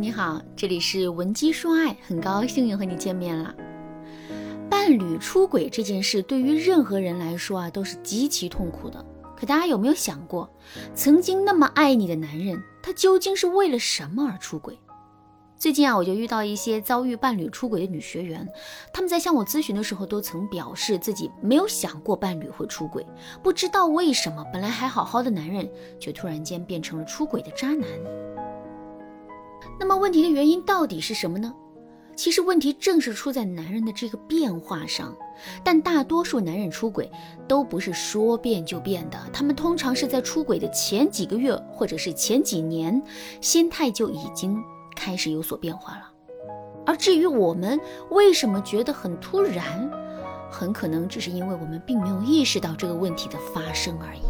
你好，这里是文姬说爱，很高兴又和你见面了。伴侣出轨这件事对于任何人来说啊，都是极其痛苦的。可大家有没有想过，曾经那么爱你的男人，他究竟是为了什么而出轨？最近啊，我就遇到一些遭遇伴侣出轨的女学员，他们在向我咨询的时候，都曾表示自己没有想过伴侣会出轨，不知道为什么本来还好好的男人，却突然间变成了出轨的渣男。那么问题的原因到底是什么呢？其实问题正是出在男人的这个变化上。但大多数男人出轨都不是说变就变的，他们通常是在出轨的前几个月或者是前几年，心态就已经。开始有所变化了，而至于我们为什么觉得很突然，很可能只是因为我们并没有意识到这个问题的发生而已。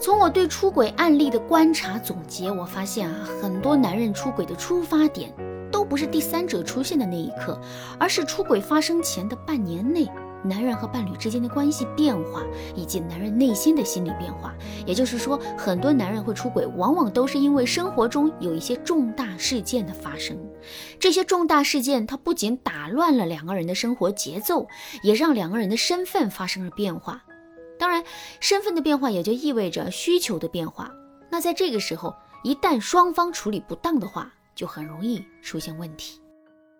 从我对出轨案例的观察总结，我发现啊，很多男人出轨的出发点都不是第三者出现的那一刻，而是出轨发生前的半年内。男人和伴侣之间的关系变化，以及男人内心的心理变化，也就是说，很多男人会出轨，往往都是因为生活中有一些重大事件的发生。这些重大事件，它不仅打乱了两个人的生活节奏，也让两个人的身份发生了变化。当然，身份的变化也就意味着需求的变化。那在这个时候，一旦双方处理不当的话，就很容易出现问题。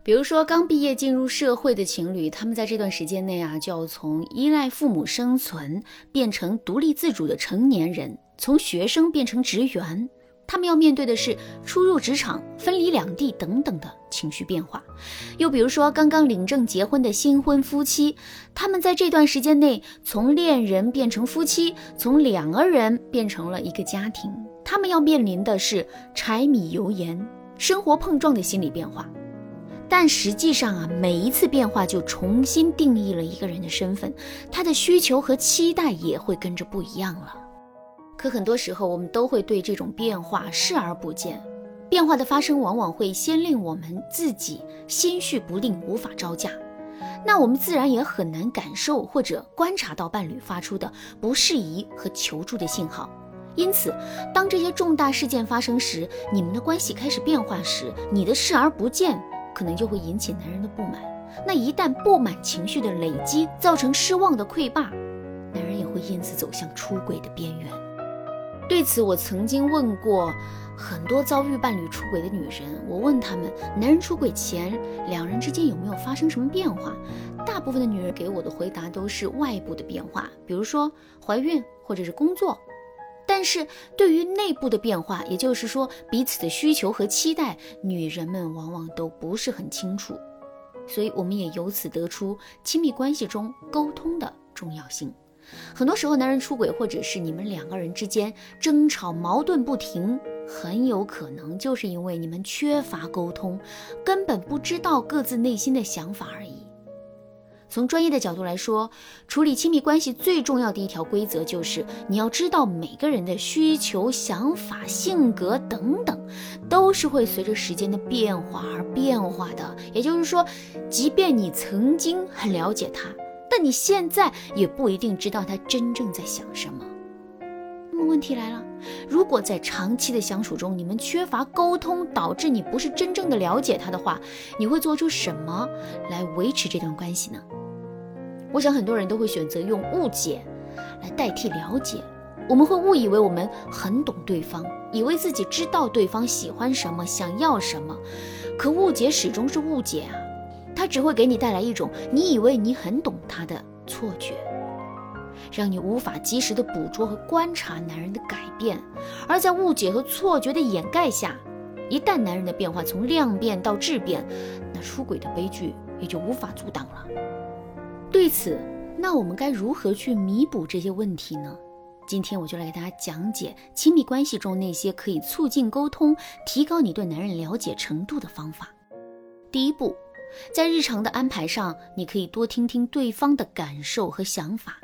比如说，刚毕业进入社会的情侣，他们在这段时间内啊，就要从依赖父母生存变成独立自主的成年人，从学生变成职员。他们要面对的是初入职场、分离两地等等的情绪变化。又比如说，刚刚领证结婚的新婚夫妻，他们在这段时间内从恋人变成夫妻，从两个人变成了一个家庭。他们要面临的是柴米油盐、生活碰撞的心理变化。但实际上啊，每一次变化就重新定义了一个人的身份，他的需求和期待也会跟着不一样了。可很多时候，我们都会对这种变化视而不见。变化的发生往往会先令我们自己心绪不定，无法招架，那我们自然也很难感受或者观察到伴侣发出的不适宜和求助的信号。因此，当这些重大事件发生时，你们的关系开始变化时，你的视而不见。可能就会引起男人的不满，那一旦不满情绪的累积造成失望的溃坝，男人也会因此走向出轨的边缘。对此，我曾经问过很多遭遇伴侣出轨的女人，我问他们，男人出轨前两人之间有没有发生什么变化？大部分的女人给我的回答都是外部的变化，比如说怀孕或者是工作。但是对于内部的变化，也就是说彼此的需求和期待，女人们往往都不是很清楚，所以我们也由此得出亲密关系中沟通的重要性。很多时候，男人出轨，或者是你们两个人之间争吵矛盾不停，很有可能就是因为你们缺乏沟通，根本不知道各自内心的想法而已。从专业的角度来说，处理亲密关系最重要的一条规则就是，你要知道每个人的需求、想法、性格等等，都是会随着时间的变化而变化的。也就是说，即便你曾经很了解他，但你现在也不一定知道他真正在想什么。那么问题来了，如果在长期的相处中，你们缺乏沟通，导致你不是真正的了解他的话，你会做出什么来维持这段关系呢？我想很多人都会选择用误解来代替了解。我们会误以为我们很懂对方，以为自己知道对方喜欢什么、想要什么。可误解始终是误解啊，它只会给你带来一种你以为你很懂他的错觉，让你无法及时的捕捉和观察男人的改变。而在误解和错觉的掩盖下，一旦男人的变化从量变到质变，那出轨的悲剧也就无法阻挡了。对此，那我们该如何去弥补这些问题呢？今天我就来给大家讲解亲密关系中那些可以促进沟通、提高你对男人了解程度的方法。第一步，在日常的安排上，你可以多听听对方的感受和想法。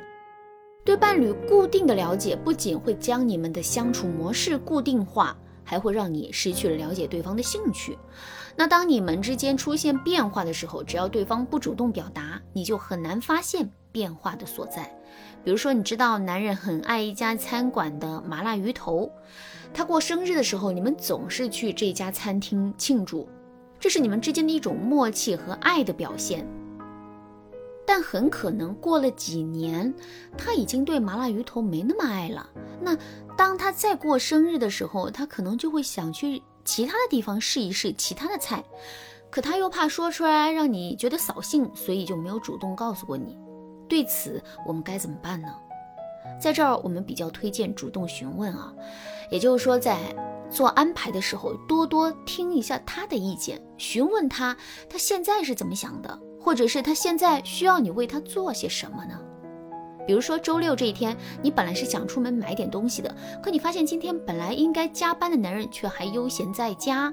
对伴侣固定的了解，不仅会将你们的相处模式固定化。还会让你失去了了解对方的兴趣。那当你们之间出现变化的时候，只要对方不主动表达，你就很难发现变化的所在。比如说，你知道男人很爱一家餐馆的麻辣鱼头，他过生日的时候，你们总是去这家餐厅庆祝，这是你们之间的一种默契和爱的表现。但很可能过了几年，他已经对麻辣鱼头没那么爱了。那当他再过生日的时候，他可能就会想去其他的地方试一试其他的菜，可他又怕说出来让你觉得扫兴，所以就没有主动告诉过你。对此，我们该怎么办呢？在这儿，我们比较推荐主动询问啊，也就是说，在做安排的时候，多多听一下他的意见，询问他他现在是怎么想的。或者是他现在需要你为他做些什么呢？比如说周六这一天，你本来是想出门买点东西的，可你发现今天本来应该加班的男人却还悠闲在家，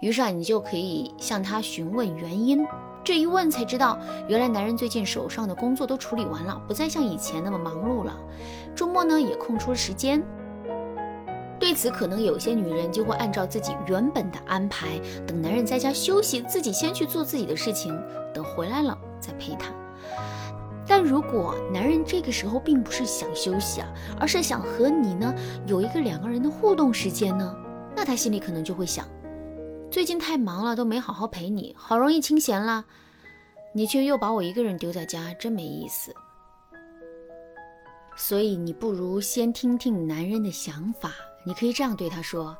于是啊，你就可以向他询问原因。这一问才知道，原来男人最近手上的工作都处理完了，不再像以前那么忙碌了，周末呢也空出了时间。对此，可能有些女人就会按照自己原本的安排，等男人在家休息，自己先去做自己的事情，等回来了再陪他。但如果男人这个时候并不是想休息啊，而是想和你呢有一个两个人的互动时间呢，那他心里可能就会想：最近太忙了，都没好好陪你，好容易清闲了，你却又把我一个人丢在家，真没意思。所以你不如先听听男人的想法。你可以这样对他说：“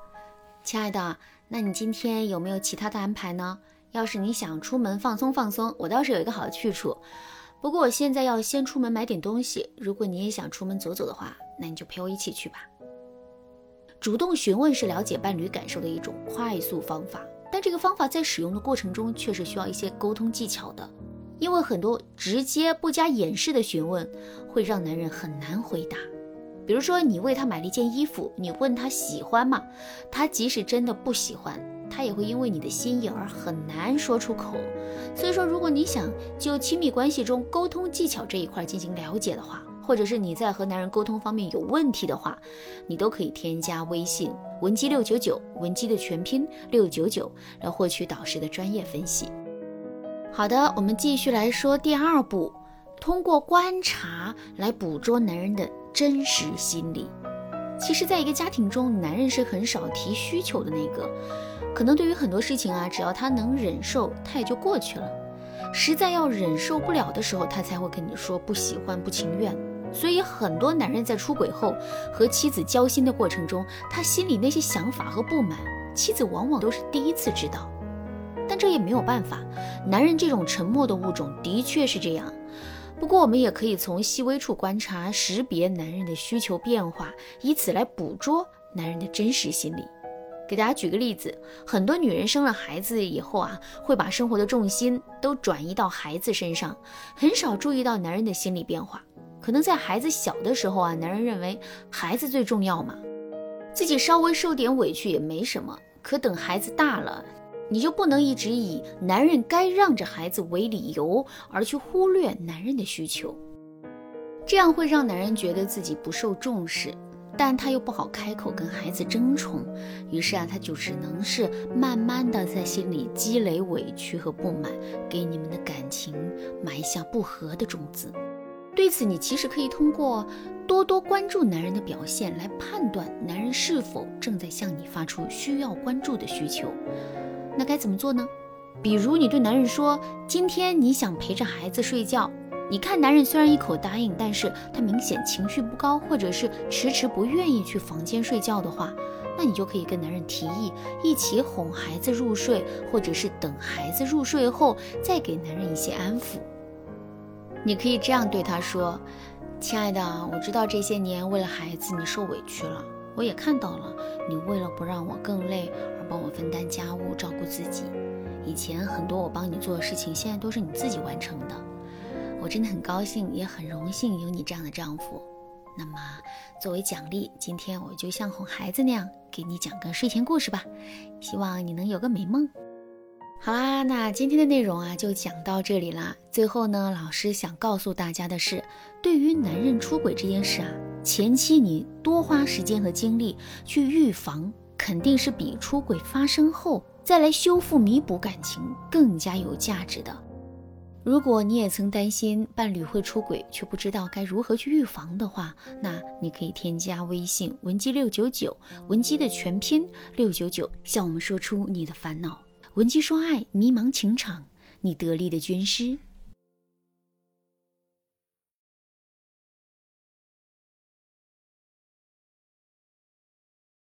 亲爱的，那你今天有没有其他的安排呢？要是你想出门放松放松，我倒是有一个好的去处。不过我现在要先出门买点东西。如果你也想出门走走的话，那你就陪我一起去吧。”主动询问是了解伴侣感受的一种快速方法，但这个方法在使用的过程中却是需要一些沟通技巧的，因为很多直接不加掩饰的询问会让男人很难回答。比如说，你为他买了一件衣服，你问他喜欢吗？他即使真的不喜欢，他也会因为你的心意而很难说出口。所以说，如果你想就亲密关系中沟通技巧这一块进行了解的话，或者是你在和男人沟通方面有问题的话，你都可以添加微信文姬六九九，文姬的全拼六九九，来获取导师的专业分析。好的，我们继续来说第二步，通过观察来捕捉男人的。真实心理，其实，在一个家庭中，男人是很少提需求的那个。可能对于很多事情啊，只要他能忍受，他也就过去了。实在要忍受不了的时候，他才会跟你说不喜欢、不情愿。所以，很多男人在出轨后和妻子交心的过程中，他心里那些想法和不满，妻子往往都是第一次知道。但这也没有办法，男人这种沉默的物种的确是这样。不过，我们也可以从细微处观察、识别男人的需求变化，以此来捕捉男人的真实心理。给大家举个例子，很多女人生了孩子以后啊，会把生活的重心都转移到孩子身上，很少注意到男人的心理变化。可能在孩子小的时候啊，男人认为孩子最重要嘛，自己稍微受点委屈也没什么。可等孩子大了，你就不能一直以男人该让着孩子为理由，而去忽略男人的需求，这样会让男人觉得自己不受重视，但他又不好开口跟孩子争宠，于是啊，他就只能是慢慢的在心里积累委屈和不满，给你们的感情埋下不和的种子。对此，你其实可以通过多多关注男人的表现来判断男人是否正在向你发出需要关注的需求。那该怎么做呢？比如你对男人说，今天你想陪着孩子睡觉，你看男人虽然一口答应，但是他明显情绪不高，或者是迟迟不愿意去房间睡觉的话，那你就可以跟男人提议一起哄孩子入睡，或者是等孩子入睡后再给男人一些安抚。你可以这样对他说：“亲爱的，我知道这些年为了孩子你受委屈了，我也看到了你为了不让我更累而。”帮我分担家务，照顾自己。以前很多我帮你做的事情，现在都是你自己完成的。我真的很高兴，也很荣幸有你这样的丈夫。那么，作为奖励，今天我就像哄孩子那样，给你讲个睡前故事吧。希望你能有个美梦。好啦，那今天的内容啊，就讲到这里啦。最后呢，老师想告诉大家的是，对于男人出轨这件事啊，前期你多花时间和精力去预防。肯定是比出轨发生后再来修复弥补感情更加有价值的。如果你也曾担心伴侣会出轨，却不知道该如何去预防的话，那你可以添加微信文姬六九九，文姬的全拼六九九，向我们说出你的烦恼。文姬说爱，迷茫情场，你得力的军师。